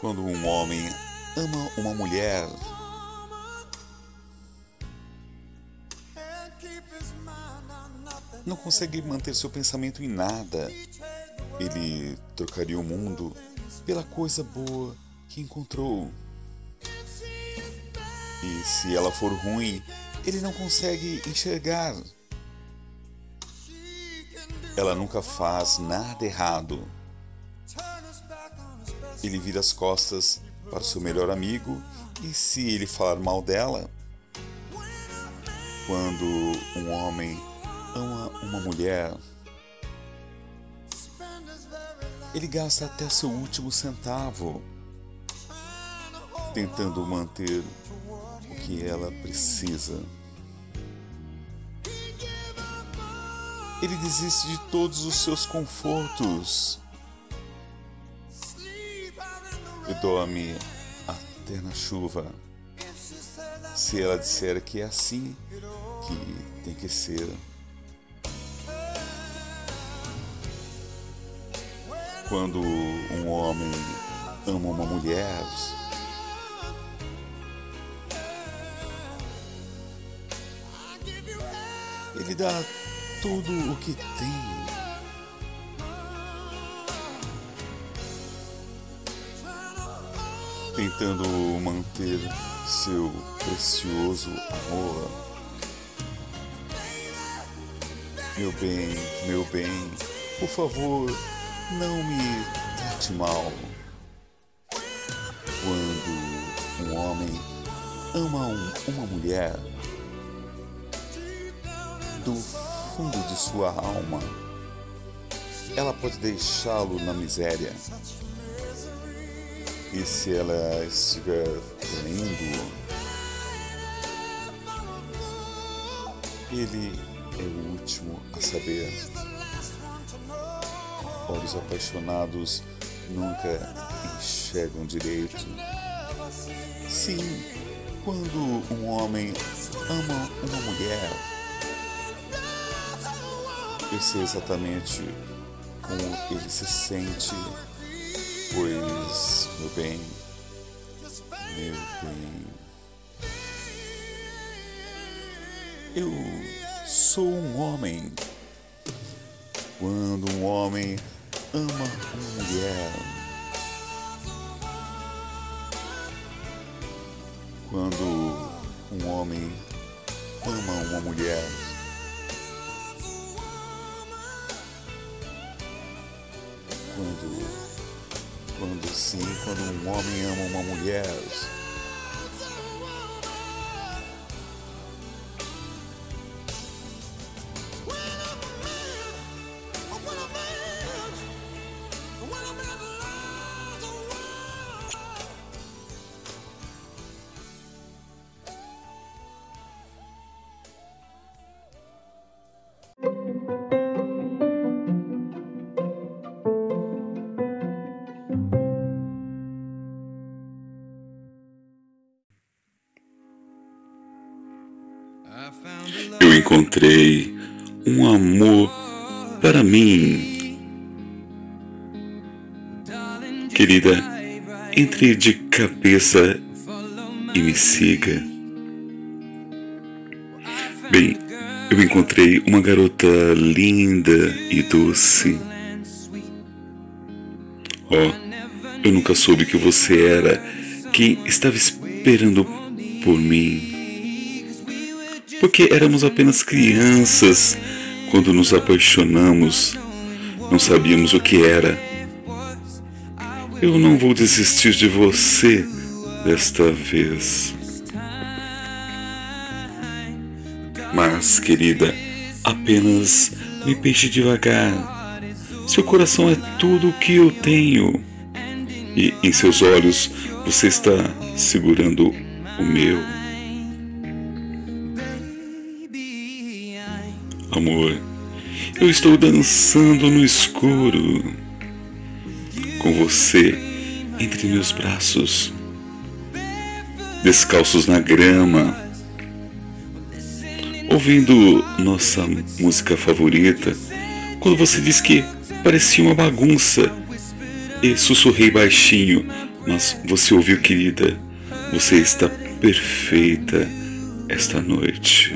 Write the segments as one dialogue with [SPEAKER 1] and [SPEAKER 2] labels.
[SPEAKER 1] Quando um homem ama uma mulher, não consegue manter seu pensamento em nada. Ele trocaria o mundo pela coisa boa que encontrou. E se ela for ruim, ele não consegue enxergar. Ela nunca faz nada errado. Ele vira as costas para o seu melhor amigo e se ele falar mal dela, quando um homem ama uma mulher, ele gasta até seu último centavo tentando manter o que ela precisa. Ele desiste de todos os seus confortos e dorme até na chuva. Se ela disser que é assim que tem que ser. Quando um homem ama uma mulher, ele dá tudo o que tem tentando manter seu precioso amor. Meu bem, meu bem, por favor, não me trate mal. Quando um homem ama um, uma mulher, do fundo de sua alma, ela pode deixá-lo na miséria e se ela estiver traindo, ele é o último a saber. Olhos apaixonados nunca enxergam direito. Sim, quando um homem ama uma mulher, eu sei exatamente como ele se sente Pois, meu bem, meu bem, eu sou um homem. Quando um homem ama uma mulher, quando um homem ama uma mulher, sim, quando um homem ama uma mulher,
[SPEAKER 2] encontrei um amor para mim. Querida, entre de cabeça e me siga. Bem, eu encontrei uma garota linda e doce. Oh, eu nunca soube que você era quem estava esperando por mim.
[SPEAKER 1] Porque éramos apenas crianças quando nos apaixonamos. Não sabíamos o que era. Eu não vou desistir de você desta vez. Mas, querida, apenas me peixe devagar. Seu coração é tudo o que eu tenho. E em seus olhos você está segurando o meu. Amor, eu estou dançando no escuro com você entre meus braços, descalços na grama ouvindo nossa música favorita, quando você disse que parecia uma bagunça e sussurrei baixinho, mas você ouviu, querida, você está perfeita esta noite.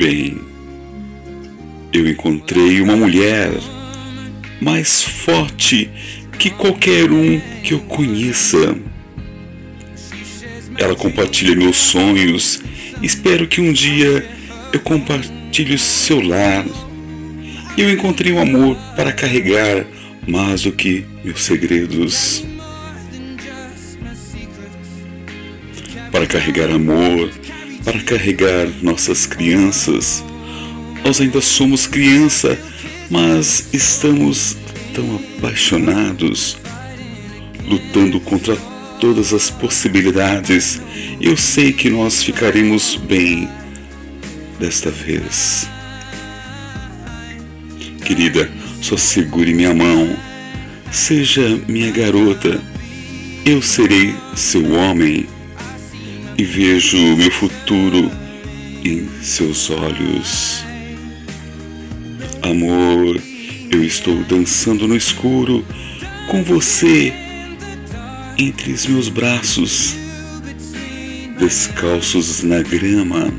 [SPEAKER 1] Bem, eu encontrei uma mulher mais forte que qualquer um que eu conheça. Ela compartilha meus sonhos. Espero que um dia eu compartilhe seu lar. Eu encontrei um amor para carregar mais do que meus segredos. Para carregar amor, para carregar nossas crianças. Nós ainda somos criança, mas estamos tão apaixonados, lutando contra todas as possibilidades. Eu sei que nós ficaremos bem desta vez. Querida, só segure minha mão. Seja minha garota. Eu serei seu homem. E vejo meu futuro em seus olhos. Amor, eu estou dançando no escuro com você entre os meus braços, descalços na grama,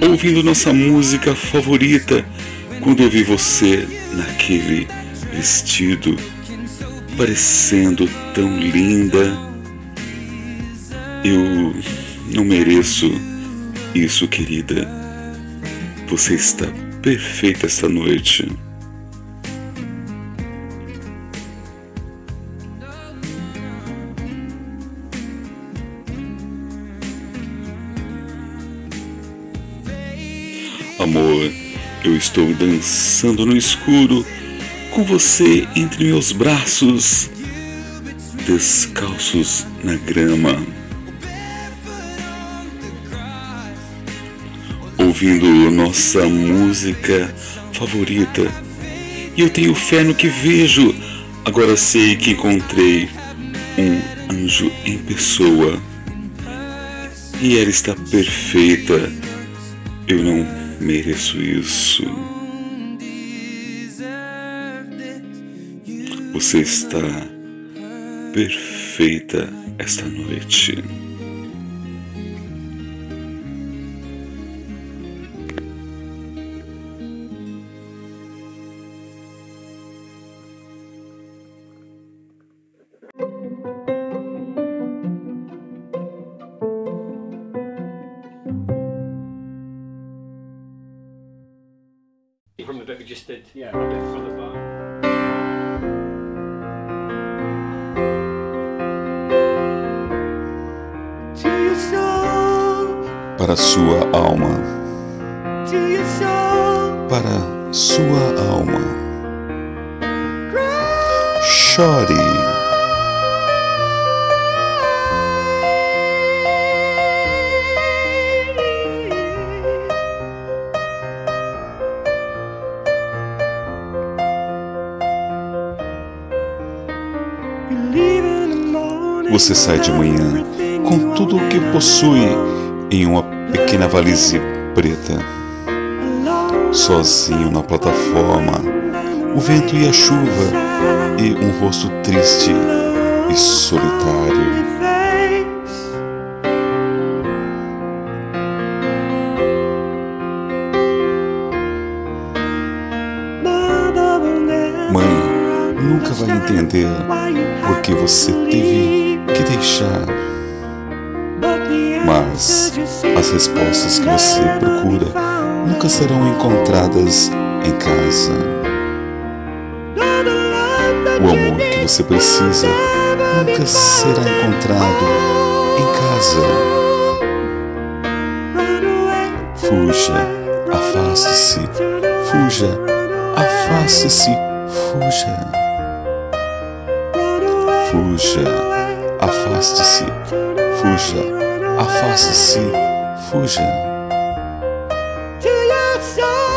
[SPEAKER 1] ouvindo nossa música favorita quando eu vi você naquele vestido, parecendo tão linda. Eu não mereço isso, querida. Você está perfeita esta noite. Amor, eu estou dançando no escuro com você entre meus braços, descalços na grama. Ouvindo nossa música favorita. E eu tenho fé no que vejo. Agora sei que encontrei um anjo em pessoa. E ela está perfeita. Eu não mereço isso. Você está perfeita esta noite.
[SPEAKER 3] just did. Yeah, a bit for the
[SPEAKER 4] Para sua alma. Para sua alma. Chore. Você sai de manhã com tudo o que possui em uma pequena valise preta. Sozinho na plataforma, o vento e a chuva e um rosto triste e solitário. Mãe nunca vai
[SPEAKER 1] entender por que você teve que deixar. Mas as respostas que você procura nunca serão encontradas em casa. O amor que você precisa nunca será encontrado em casa. Fuja, afaste-se, fuja, afaste-se, fuja. Fuja, afaste-se, fuja, afaste-se, fuja.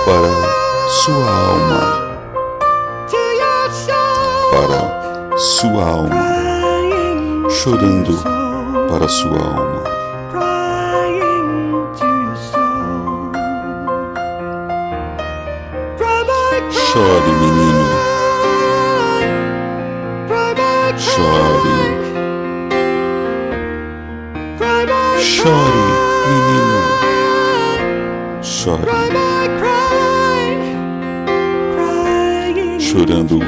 [SPEAKER 1] Para sua alma, para sua alma, chorando para sua alma. Chore, menino. Chore, menino. Chore. Chorando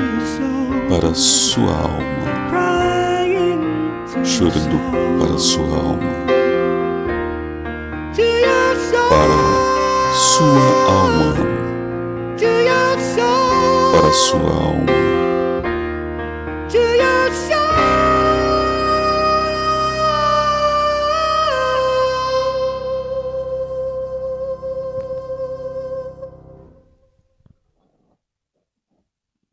[SPEAKER 1] para sua alma. Chorando para sua alma. Para sua alma. Para sua alma.